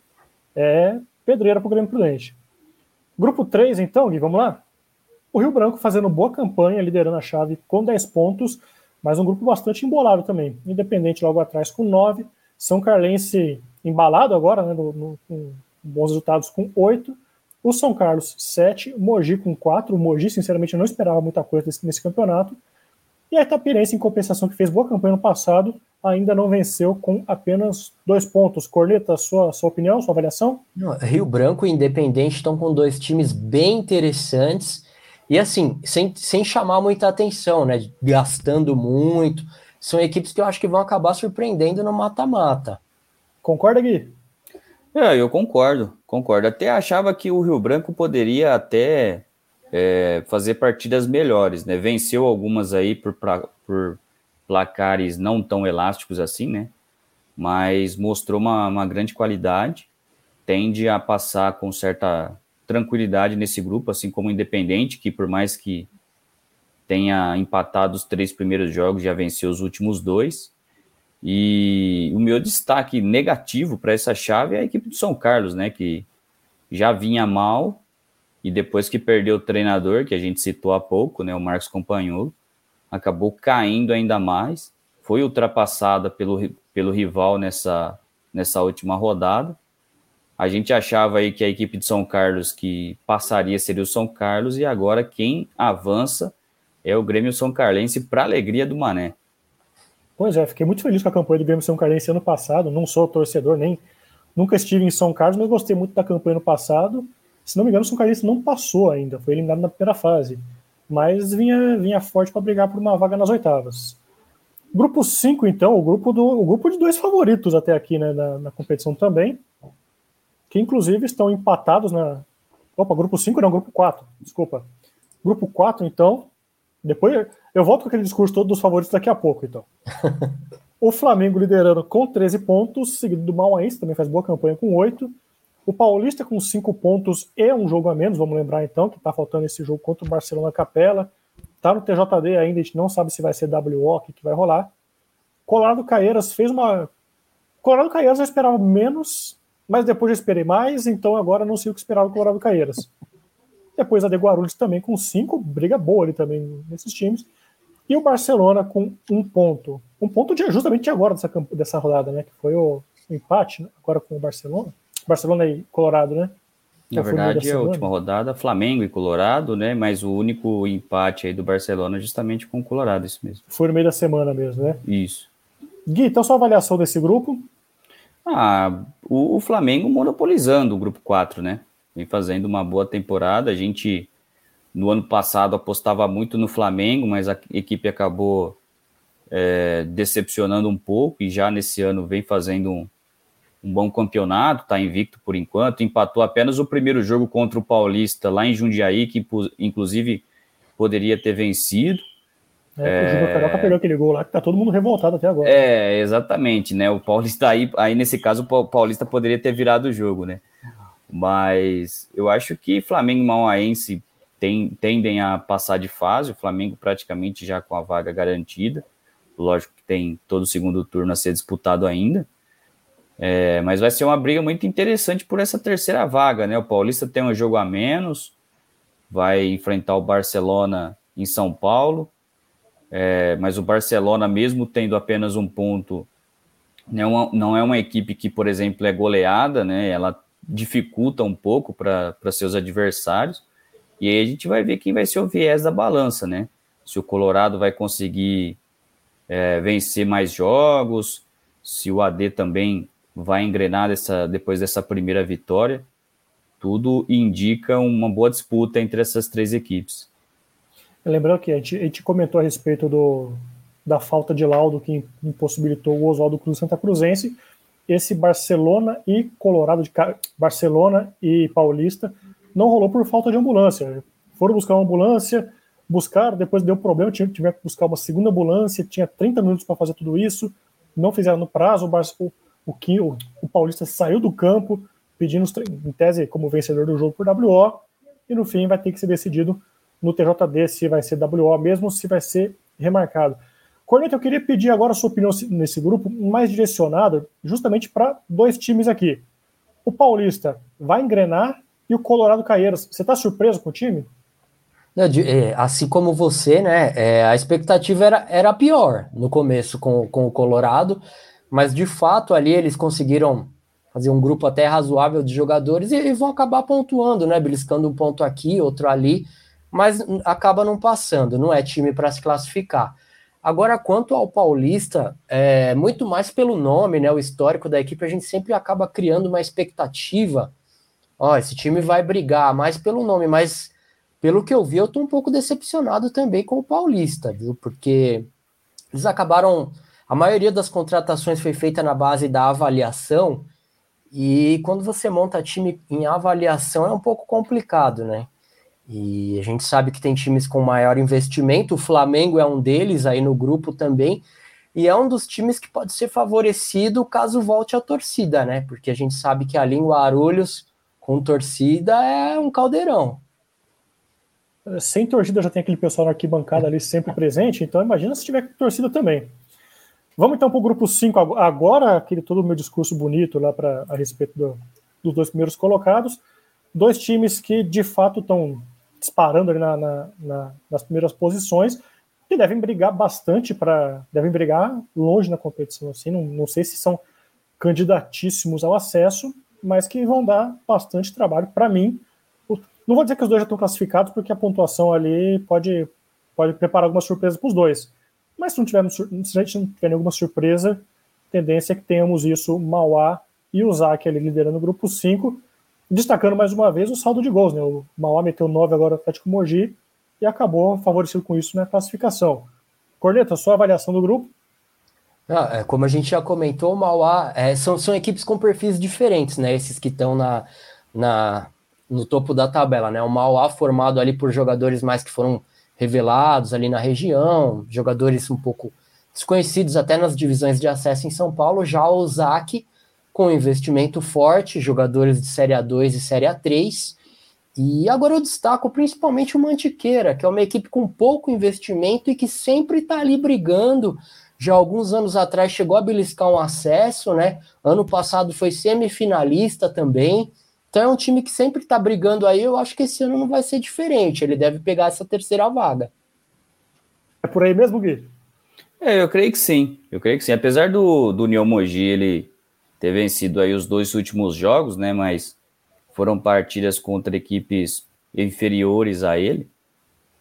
é pedreira para o Grêmio Prudente. Grupo 3, então, Gui, vamos lá? O Rio Branco fazendo boa campanha, liderando a chave com 10 pontos, mas um grupo bastante embolado também. Independente logo atrás com 9. São Carlense embalado agora, né, no, no, bons resultados com 8. O São Carlos, 7. Mogi com 4. O Mogi, sinceramente, eu não esperava muita coisa nesse, nesse campeonato. E a Itapirense, em compensação, que fez boa campanha no passado, ainda não venceu com apenas dois pontos. Corneta, sua, sua opinião, sua avaliação? Rio Branco e Independente estão com dois times bem interessantes e assim, sem, sem chamar muita atenção, né? Gastando muito. São equipes que eu acho que vão acabar surpreendendo no mata-mata. Concorda, Gui? É, eu concordo, concordo. Até achava que o Rio Branco poderia até é, fazer partidas melhores, né? Venceu algumas aí por, pra, por placares não tão elásticos assim, né? Mas mostrou uma, uma grande qualidade, tende a passar com certa tranquilidade nesse grupo, assim como o Independente, que por mais que tenha empatado os três primeiros jogos, já venceu os últimos dois. E o meu destaque negativo para essa chave é a equipe do São Carlos, né? Que já vinha mal e depois que perdeu o treinador, que a gente citou há pouco, né? O Marcos Companholo, acabou caindo ainda mais. Foi ultrapassada pelo, pelo rival nessa, nessa última rodada. A gente achava aí que a equipe de São Carlos que passaria seria o São Carlos e agora quem avança é o Grêmio São Carlense para alegria do Mané. Pois é, fiquei muito feliz com a campanha do Grêmio São Carlense ano passado. Não sou torcedor, nem nunca estive em São Carlos, mas gostei muito da campanha no passado. Se não me engano, o São Carlense não passou ainda, foi eliminado na primeira fase. Mas vinha, vinha forte para brigar por uma vaga nas oitavas. Grupo 5, então, o grupo, do, o grupo de dois favoritos até aqui né, na, na competição também, que inclusive estão empatados na. Opa, grupo 5 não, grupo 4, desculpa. Grupo 4, então, depois eu volto com aquele discurso todo dos favoritos daqui a pouco, então. o Flamengo liderando com 13 pontos, seguido do Mauaense, também faz boa campanha com 8. O Paulista com 5 pontos e um jogo a menos, vamos lembrar então, que está faltando esse jogo contra o Barcelona Capela. Está no TJD ainda, a gente não sabe se vai ser WO, o que, que vai rolar. Colorado Caeiras fez uma. Colorado Caeiras eu esperava menos, mas depois eu esperei mais, então agora não sei o que esperava do Colorado Caeiras. Depois a de Guarulhos também com 5, briga boa ali também nesses times. E o Barcelona com um ponto. Um ponto de justamente agora dessa, dessa rodada, né? Que foi o, o empate né, agora com o Barcelona. Barcelona e Colorado, né? Na verdade, é a última rodada, Flamengo e Colorado, né? Mas o único empate aí do Barcelona é justamente com o Colorado, isso mesmo. Foi no meio da semana mesmo, né? Isso. Gui, então sua avaliação desse grupo? Ah, o, o Flamengo monopolizando o grupo 4, né? Vem fazendo uma boa temporada. A gente, no ano passado, apostava muito no Flamengo, mas a equipe acabou é, decepcionando um pouco e já nesse ano vem fazendo um, um bom campeonato, está invicto por enquanto, empatou apenas o primeiro jogo contra o Paulista lá em Jundiaí, que inclusive poderia ter vencido. É, o Júnior Carioca perdeu aquele gol lá que tá todo mundo revoltado até agora. É, exatamente, né? O Paulista aí, aí nesse caso, o Paulista poderia ter virado o jogo, né? Mas eu acho que Flamengo e Mauaense tem, tendem a passar de fase, o Flamengo praticamente já com a vaga garantida. Lógico que tem todo o segundo turno a ser disputado ainda. É, mas vai ser uma briga muito interessante por essa terceira vaga, né? O Paulista tem um jogo a menos, vai enfrentar o Barcelona em São Paulo, é, mas o Barcelona, mesmo tendo apenas um ponto, não é uma, não é uma equipe que, por exemplo, é goleada, né? Ela dificulta um pouco para seus adversários. E aí a gente vai ver quem vai ser o viés da balança, né? Se o Colorado vai conseguir é, vencer mais jogos, se o AD também vai engrenar dessa, depois dessa primeira vitória, tudo indica uma boa disputa entre essas três equipes. Lembrando que a gente, a gente comentou a respeito do, da falta de laudo que impossibilitou o Oswaldo Cruz Santa Cruzense. Esse Barcelona e Colorado de Barcelona e Paulista não rolou por falta de ambulância. Foram buscar uma ambulância, buscaram, depois deu problema, tiveram que buscar uma segunda ambulância, tinha 30 minutos para fazer tudo isso, não fizeram no prazo, o, o, o, o Paulista saiu do campo, pedindo, em tese, como vencedor do jogo por WO, e no fim vai ter que ser decidido no TJD se vai ser WO mesmo, se vai ser remarcado. Corneta, eu queria pedir agora a sua opinião nesse grupo, mais direcionada justamente para dois times aqui. O Paulista vai engrenar e o Colorado Caieiras. Você está surpreso com o time? É, assim como você, né? É, a expectativa era, era pior no começo com, com o Colorado, mas de fato ali eles conseguiram fazer um grupo até razoável de jogadores e, e vão acabar pontuando, né? Beliscando um ponto aqui, outro ali, mas acaba não passando, não é time para se classificar. Agora, quanto ao Paulista, é, muito mais pelo nome, né? O histórico da equipe, a gente sempre acaba criando uma expectativa. Ó, esse time vai brigar mais pelo nome, mas pelo que eu vi, eu estou um pouco decepcionado também com o Paulista, viu? Porque eles acabaram. A maioria das contratações foi feita na base da avaliação, e quando você monta time em avaliação é um pouco complicado, né? E a gente sabe que tem times com maior investimento, o Flamengo é um deles aí no grupo também, e é um dos times que pode ser favorecido caso volte a torcida, né? Porque a gente sabe que ali em Guarulhos, com torcida, é um caldeirão sem torcida já tem aquele pessoal na arquibancada ali sempre presente, então imagina se tiver torcida também. Vamos então para o grupo 5 agora, aquele todo o meu discurso bonito lá para a respeito do, dos dois primeiros colocados. Dois times que de fato estão disparando ali na, na, na, nas primeiras posições e devem brigar bastante para. devem brigar longe na competição. Assim, não, não sei se são candidatíssimos ao acesso, mas que vão dar bastante trabalho para mim não vou dizer que os dois já estão classificados, porque a pontuação ali pode, pode preparar alguma surpresa para os dois. Mas se não, tivermos, se a gente não tiver nenhuma surpresa, tendência é que tenhamos isso, Mauá e o Zac ali liderando o grupo 5, destacando mais uma vez o saldo de gols. Né? O Mauá meteu 9 agora no Atlético Mogi e acabou favorecido com isso na classificação. Corneta, sua avaliação do grupo? É, como a gente já comentou, o Mauá é, são, são equipes com perfis diferentes, né? Esses que estão na, na, no topo da tabela, né? O Mauá formado ali por jogadores mais que foram revelados ali na região, jogadores um pouco desconhecidos até nas divisões de acesso em São Paulo, já o ZAC com investimento forte, jogadores de Série A2 e Série A3. E agora eu destaco principalmente o Mantiqueira, que é uma equipe com pouco investimento e que sempre está ali brigando. Já alguns anos atrás chegou a beliscar um acesso, né? Ano passado foi semifinalista também. Então é um time que sempre está brigando aí. Eu acho que esse ano não vai ser diferente. Ele deve pegar essa terceira vaga. É por aí mesmo, Gui? É, eu creio que sim. Eu creio que sim. Apesar do, do Mogi ele ter vencido aí os dois últimos jogos, né? Mas foram partidas contra equipes inferiores a ele.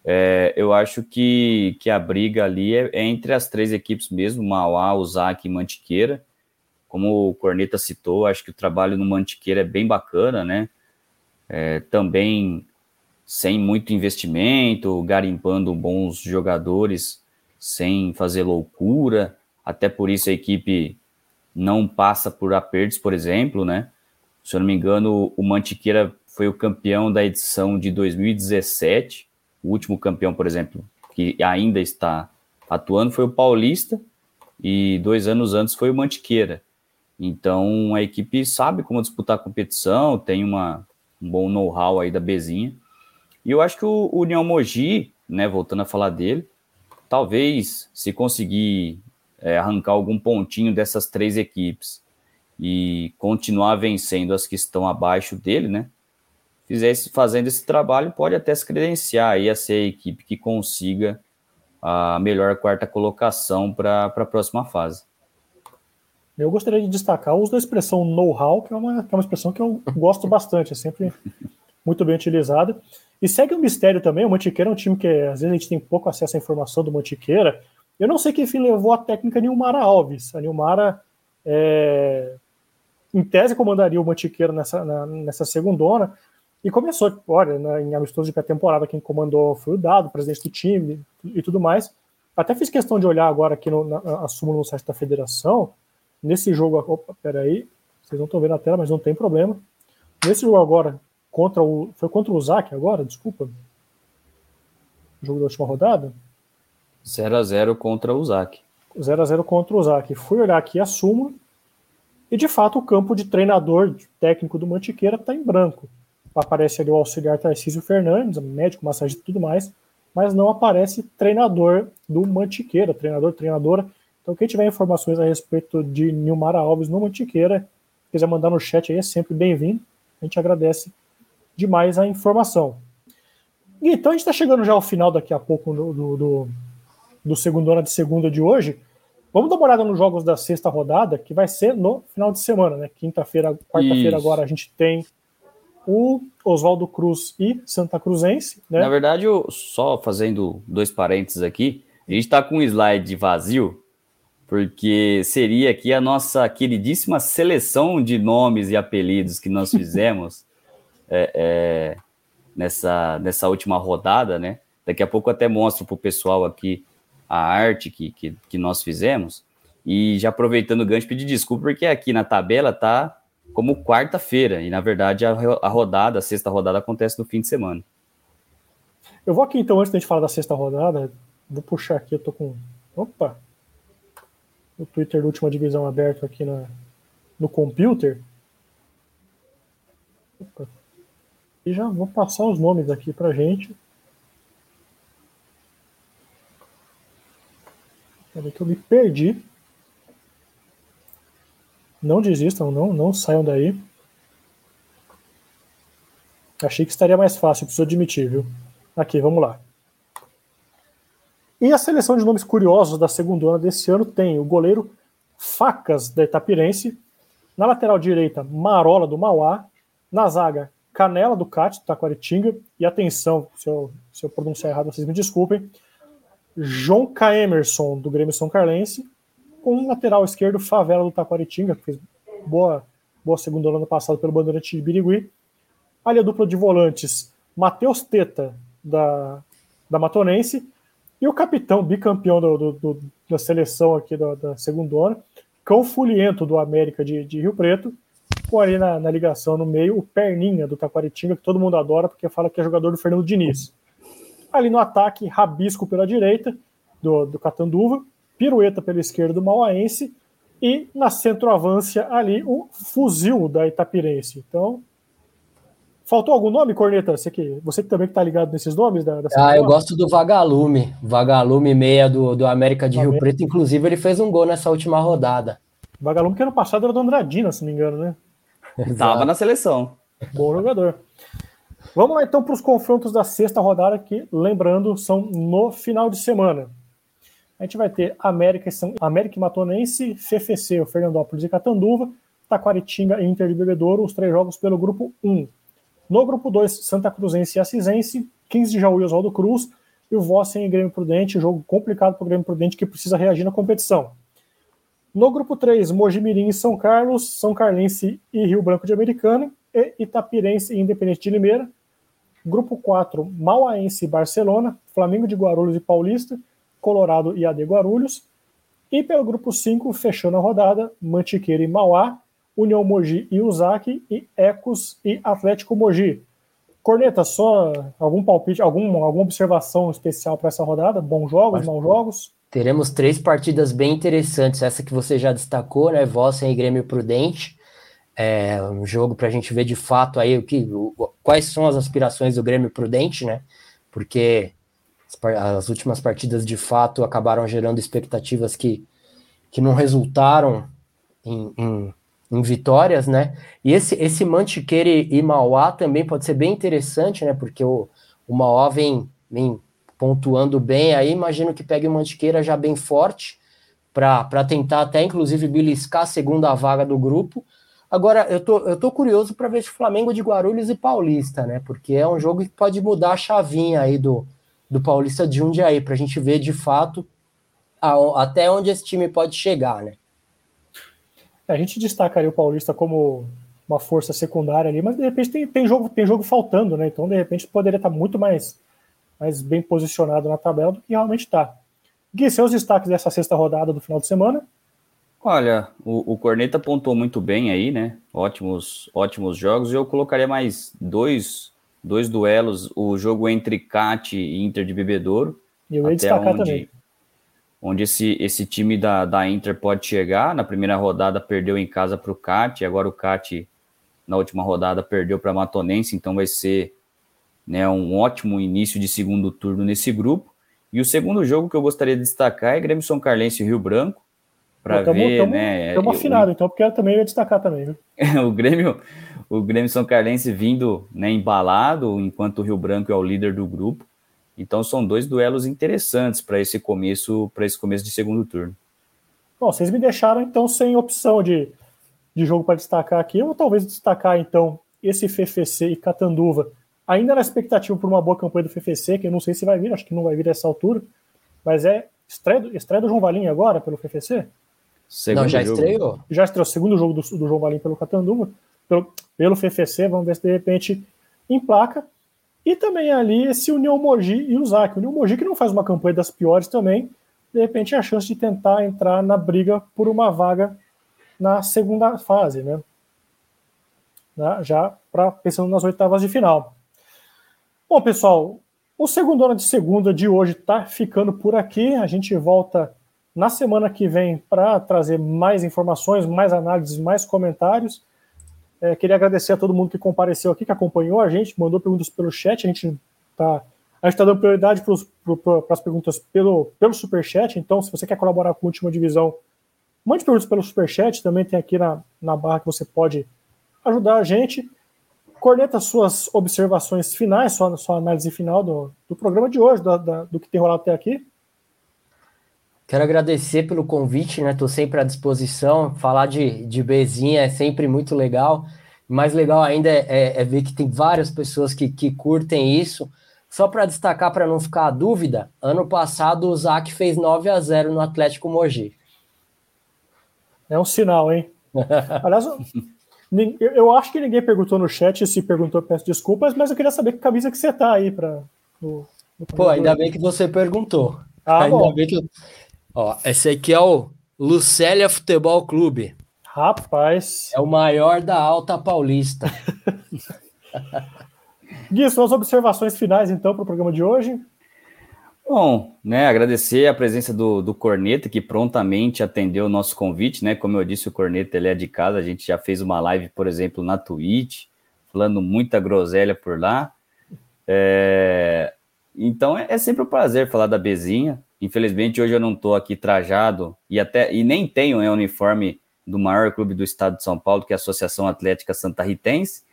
É, eu acho que, que a briga ali é, é, entre as três equipes mesmo, Mauá, Uzak e Mantiqueira. Como o Corneta citou, acho que o trabalho no Mantiqueira é bem bacana, né? É, também sem muito investimento, garimpando bons jogadores, sem fazer loucura. Até por isso a equipe não passa por apertos, por exemplo, né? Se eu não me engano, o Mantiqueira foi o campeão da edição de 2017. O último campeão, por exemplo, que ainda está atuando foi o Paulista e dois anos antes foi o Mantiqueira. Então a equipe sabe como disputar a competição, tem uma, um bom know-how aí da Bezinha. E eu acho que o, o União Mogi, né, voltando a falar dele, talvez se conseguir é, arrancar algum pontinho dessas três equipes e continuar vencendo as que estão abaixo dele, né? Fizesse, fazendo esse trabalho, pode até se credenciar a ser a equipe que consiga a melhor quarta colocação para a próxima fase. Eu gostaria de destacar o uso da expressão know-how, que, é uma, que é uma expressão que eu gosto bastante, é sempre muito bem utilizada. E segue um mistério também, o Mantiqueira é um time que às vezes a gente tem pouco acesso à informação do Mantiqueira. Eu não sei quem levou a técnica Nilmara Alves. A Nilmara, é, em tese, comandaria o Mantiqueira nessa, na, nessa segundona. E começou, olha, né, em amistoso de pré-temporada, quem comandou foi o Dado, presidente do time e tudo mais. Até fiz questão de olhar agora aqui no, na, a súmula no site da federação. Nesse jogo, opa, peraí, vocês não estão vendo a tela, mas não tem problema. Nesse jogo agora, contra o. Foi contra o Zac agora, desculpa. O jogo da última rodada? 0x0 contra o Zac. 0x0 contra o Zac. Fui olhar aqui a súmula. E de fato o campo de treinador técnico do Mantiqueira está em branco. Aparece ali o auxiliar Tarcísio Fernandes, médico, massagista e tudo mais, mas não aparece treinador do Mantiqueira, treinador, treinadora. Então, quem tiver informações a respeito de Nilmara Alves no Mantiqueira, quiser mandar no chat aí, é sempre bem-vindo. A gente agradece demais a informação. Então a gente está chegando já ao final daqui a pouco do, do, do, do segundo ano de segunda de hoje. Vamos dar uma olhada nos jogos da sexta rodada, que vai ser no final de semana, né? Quinta-feira, quarta-feira agora a gente tem o Oswaldo Cruz e Santa Cruzense. Né? Na verdade, eu, só fazendo dois parênteses aqui, a gente está com um slide vazio, porque seria aqui a nossa queridíssima seleção de nomes e apelidos que nós fizemos é, é, nessa, nessa última rodada, né? Daqui a pouco até mostro para o pessoal aqui a arte que, que, que, nós fizemos. E já aproveitando o gancho, pedir desculpa, porque aqui na tabela tá como quarta-feira, e na verdade a, rodada, a sexta rodada, acontece no fim de semana. Eu vou aqui então, antes da gente falar da sexta rodada, vou puxar aqui, eu tô com. Opa! O Twitter da última divisão aberto aqui na, no computer. Opa, e já vou passar os nomes aqui para gente. Peraí que eu me perdi. Não desistam, não, não saiam daí. Achei que estaria mais fácil, preciso admitir, viu? Aqui, vamos lá. E a seleção de nomes curiosos da segunda ano desse ano tem o goleiro Facas, da Itapirense. Na lateral direita, Marola, do Mauá. Na zaga, Canela do CAT, do Taquaritinga, e atenção, se eu, se eu pronunciar errado, vocês me desculpem, João K. Emerson, do Grêmio São Carlense, com o lateral esquerdo Favela do Taquaritinga, que fez boa, boa segunda ano passado pelo Bandeirante de Birigui. Ali a dupla de volantes, Matheus Teta, da, da Matonense, e o capitão, bicampeão do, do, do, da seleção aqui da, da segunda ano, Cão Fuliento, do América de, de Rio Preto, com ali na, na, ligação no meio o Perninha do Taquaritinga, que todo mundo adora porque fala que é jogador do Fernando Diniz. Ali no ataque, Rabisco pela direita do, do Catanduva, Pirueta pela esquerda do Mauaense e na centroavância ali o Fuzil da Itapirense. Então, faltou algum nome, Corneta? Você que, você que também está ligado nesses nomes? Da, da ah, eu gosto do Vagalume, Vagalume meia do, do América de Rio Preto, inclusive ele fez um gol nessa última rodada. Vagalume que ano passado era do Andradina, se não me engano, né? Estava na seleção. Bom jogador. Vamos lá então para os confrontos da sexta rodada, que, lembrando, são no final de semana. A gente vai ter América, América Matonense, FFC, o Fernandópolis e Catanduva, Taquaritinga e Inter de Bebedouro, os três jogos pelo grupo 1. No grupo 2, Santa Cruzense e Assisense, 15 de Jaú e Oswaldo Cruz, e o Vossen e Grêmio Prudente, jogo complicado para o Grêmio Prudente que precisa reagir na competição. No grupo 3, Mojimirim e São Carlos, São Carlense e Rio Branco de Americana, e Itapirense e Independente de Limeira. Grupo 4, Mauaense e Barcelona, Flamengo de Guarulhos e Paulista, Colorado e AD Guarulhos. E pelo grupo 5, fechando a rodada, Mantiqueira e Mauá, União Mogi e Uzaki, e Ecos e Atlético Mogi. Corneta, só algum palpite, algum, alguma observação especial para essa rodada? Bons jogos, maus jogos? Teremos três partidas bem interessantes. Essa que você já destacou, né? Vossen e Grêmio Prudente. É um jogo para a gente ver de fato aí o que, o, quais são as aspirações do Grêmio Prudente, né? Porque as, as últimas partidas de fato acabaram gerando expectativas que, que não resultaram em, em em vitórias, né? E esse, esse Mantiqueira e Mauá também pode ser bem interessante, né? Porque o, o Mauá vem, vem pontuando bem aí, imagino que pegue o Mantiqueira já bem forte para tentar até inclusive beliscar a segunda vaga do grupo. Agora, eu tô, eu tô curioso para ver o Flamengo de Guarulhos e Paulista, né? Porque é um jogo que pode mudar a chavinha aí do, do Paulista de um dia aí, para a gente ver de fato a, até onde esse time pode chegar, né? A gente destacaria o Paulista como uma força secundária ali, mas de repente tem, tem, jogo, tem jogo faltando, né? Então, de repente, poderia estar muito mais, mais bem posicionado na tabela do que realmente está. Gui, seus destaques dessa sexta rodada do final de semana? Olha, o, o Corneta pontuou muito bem aí, né? Ótimos, ótimos jogos. Eu colocaria mais dois, dois duelos: o jogo entre CAT e Inter de Bebedouro. E eu ia destacar onde, também onde esse, esse time da, da Inter pode chegar. Na primeira rodada perdeu em casa para o CAT, agora o CAT na última rodada perdeu para a Matonense, então vai ser né, um ótimo início de segundo turno nesse grupo. E o segundo jogo que eu gostaria de destacar é Grêmio São Carlense e Rio Branco, para ver, tamo, né? Estamos afinados, então, porque eu também ia destacar também. Viu? o Grêmio, o Grêmio São Carlense vindo né, embalado, enquanto o Rio Branco é o líder do grupo. Então são dois duelos interessantes para esse começo, para esse começo de segundo turno. Bom, vocês me deixaram então sem opção de, de jogo para destacar aqui. Eu vou talvez destacar então esse FFC e Catanduva, ainda na expectativa por uma boa campanha do FFC, que eu não sei se vai vir, acho que não vai vir a essa altura, mas é estreia, estreia do João Valim agora pelo FFC? Segundo não, já jogo. estreou? Já estreou, segundo jogo do, do João Valim pelo Catanduva, pelo, pelo FFC, vamos ver se de repente emplaca. E também ali esse União Mogi e o Zac. O União Mogi que não faz uma campanha das piores também, de repente é a chance de tentar entrar na briga por uma vaga na segunda fase, né? Já pra, pensando nas oitavas de final. Bom, pessoal, o segundo ano de segunda de hoje está ficando por aqui. A gente volta na semana que vem para trazer mais informações, mais análises, mais comentários. É, queria agradecer a todo mundo que compareceu aqui, que acompanhou a gente, mandou perguntas pelo chat. A gente está tá dando prioridade para as perguntas pelo, pelo Superchat. Então, se você quer colaborar com a última divisão, mande perguntas pelo Superchat. Também tem aqui na, na barra que você pode ajudar a gente. Corneta suas observações finais, sua, sua análise final do, do programa de hoje, da, da, do que tem rolado até aqui. Quero agradecer pelo convite, né? Estou sempre à disposição. Falar de, de Bezinha é sempre muito legal. Mais legal ainda é, é, é ver que tem várias pessoas que, que curtem isso. Só para destacar, para não ficar a dúvida, ano passado o Zac fez 9 a 0 no Atlético Mogi. É um sinal, hein? Aliás, eu, eu acho que ninguém perguntou no chat, se perguntou, peço desculpas, mas eu queria saber que camisa que você tá aí para. Pô, ainda bem que você perguntou. Ah, ainda bom. bem que Ó, esse aqui é o Lucélia Futebol Clube. Rapaz. É o maior da Alta Paulista. Gui, suas observações finais, então, para o programa de hoje? Bom, né, agradecer a presença do, do Corneta, que prontamente atendeu o nosso convite, né, como eu disse, o Corneta, ele é de casa, a gente já fez uma live, por exemplo, na Twitch, falando muita groselha por lá, é... então é, é sempre um prazer falar da Bezinha, Infelizmente, hoje eu não estou aqui trajado e até e nem tenho o né, uniforme do maior clube do estado de São Paulo, que é a Associação Atlética Santa Ritense,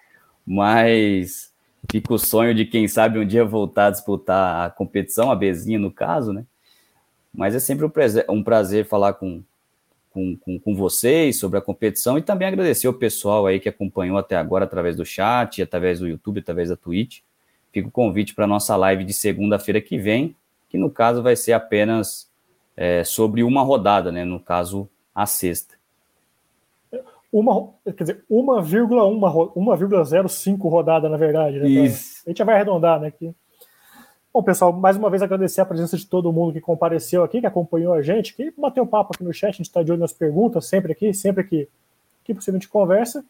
mas fica o sonho de quem sabe um dia voltar a disputar a competição, a Bezinha no caso, né? Mas é sempre um prazer, um prazer falar com, com com, com, vocês sobre a competição e também agradecer o pessoal aí que acompanhou até agora através do chat, através do YouTube, através da Twitch. Fica o convite para a nossa live de segunda-feira que vem, que no caso vai ser apenas é, sobre uma rodada, né? No caso, a sexta. Uma, quer dizer, 1,05 rodada, na verdade. Né, Isso. A gente já vai arredondar, né? Aqui. Bom, pessoal, mais uma vez agradecer a presença de todo mundo que compareceu aqui, que acompanhou a gente, que bateu papo aqui no chat, a gente está de olho nas perguntas, sempre aqui, sempre que, que possível a gente conversa.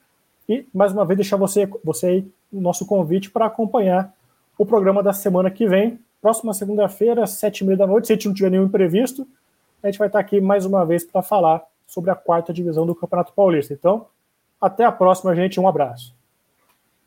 E, mais uma vez, deixar você, você aí o nosso convite para acompanhar o programa da semana que vem, próxima segunda-feira, sete e meia da noite, se a gente não tiver nenhum imprevisto, a gente vai estar aqui mais uma vez para falar sobre a quarta divisão do Campeonato Paulista. Então, até a próxima, gente. Um abraço.